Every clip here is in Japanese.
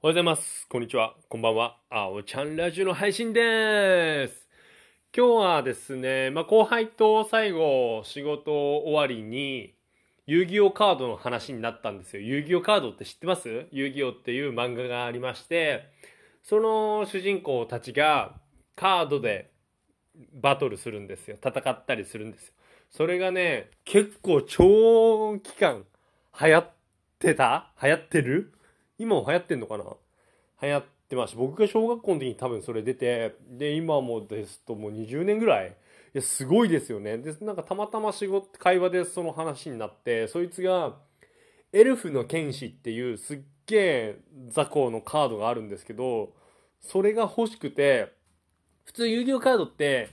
おはようございます。こんにちは。こんばんは。あおちゃんラジオの配信でーす。今日はですね、まあ、後輩と最後仕事終わりに遊戯王カードの話になったんですよ。遊戯王カードって知ってます？遊戯王っていう漫画がありまして、その主人公たちがカードでバトルするんですよ。戦ったりするんですよ。それがね、結構長期間流行ってた？流行ってる？今も流行ってんのかな？流行ってまし。僕が小学校の時に多分それ出て、で、今もですともう20年ぐらい。いや、すごいですよね。で、なんかたまたま仕事、会話でその話になって、そいつが、エルフの剣士っていうすっげえ雑魚のカードがあるんですけど、それが欲しくて、普通遊戯王カードって、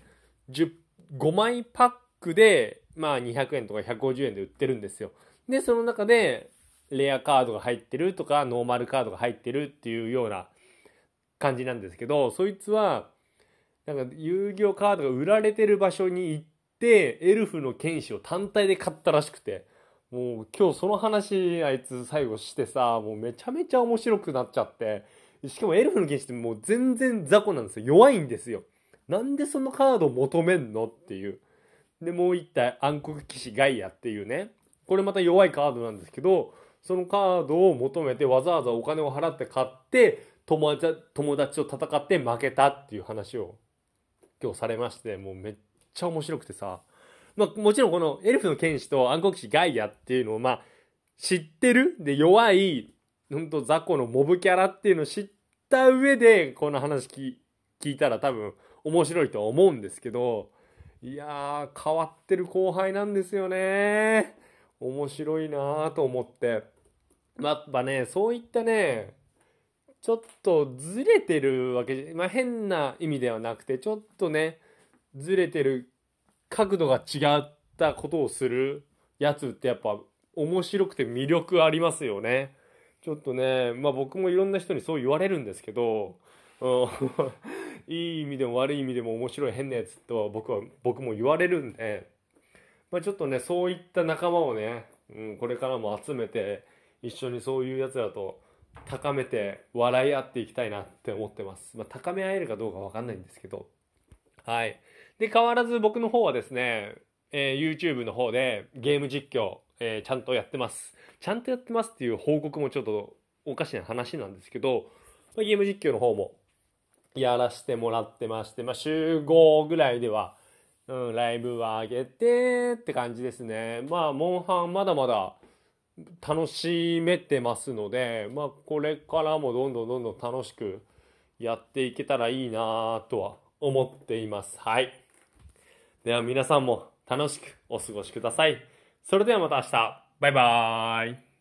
10 5枚パックで、まあ200円とか150円で売ってるんですよ。で、その中で、レアカードが入ってるとか、ノーマルカードが入ってるっていうような感じなんですけど、そいつは、なんか遊戯王カードが売られてる場所に行って、エルフの剣士を単体で買ったらしくて、もう今日その話あいつ最後してさ、もうめちゃめちゃ面白くなっちゃって、しかもエルフの剣士ってもう全然雑魚なんですよ。弱いんですよ。なんでそのカードを求めんのっていう。で、もう一体暗黒騎士ガイアっていうね、これまた弱いカードなんですけど、そのカードを求めてわざわざお金を払って買って、友達友達と戦って負けたっていう話を今日されまして、もうめっちゃ面白くてさ、まあもちろんこのエルフの剣士と暗黒騎士ガイアっていうのをまあ知ってる？で弱い、ほんと雑魚のモブキャラっていうのを知った上でこの話聞いたら多分面白いとは思うんですけど、いやー変わってる後輩なんですよね。面白いなーと思って。まあやっぱね、そういったね、ちょっとずれてるわけじゃ、まあ変な意味ではなくて、ちょっとね、ずれてる角度が違ったことをするやつってやっぱ面白くて魅力ありますよね。ちょっとね、まあ僕もいろんな人にそう言われるんですけど、うん いい意味でも悪い意味でも面白い変なやつとは僕は、僕も言われるんで、まあちょっとね、そういった仲間をね、うん、これからも集めて、一緒にそういうやつらと高めて笑い合っていきたいなって思ってます。まあ高め合えるかどうかわかんないんですけど。はい。で、変わらず僕の方はですね、えー YouTube の方でゲーム実況、えーちゃんとやってます。ちゃんとやってますっていう報告もちょっとおかしな話なんですけど、まあゲーム実況の方もやらせてもらってまして、まあ週5ぐらいでは、うん、ライブは上げてって感じですね。まあ、モンハンまだまだ楽しめてますので、まあ、これからもどんどんどんどん楽しくやっていけたらいいなとは思っています。はい。では皆さんも楽しくお過ごしください。それではまた明日。バイバーイ。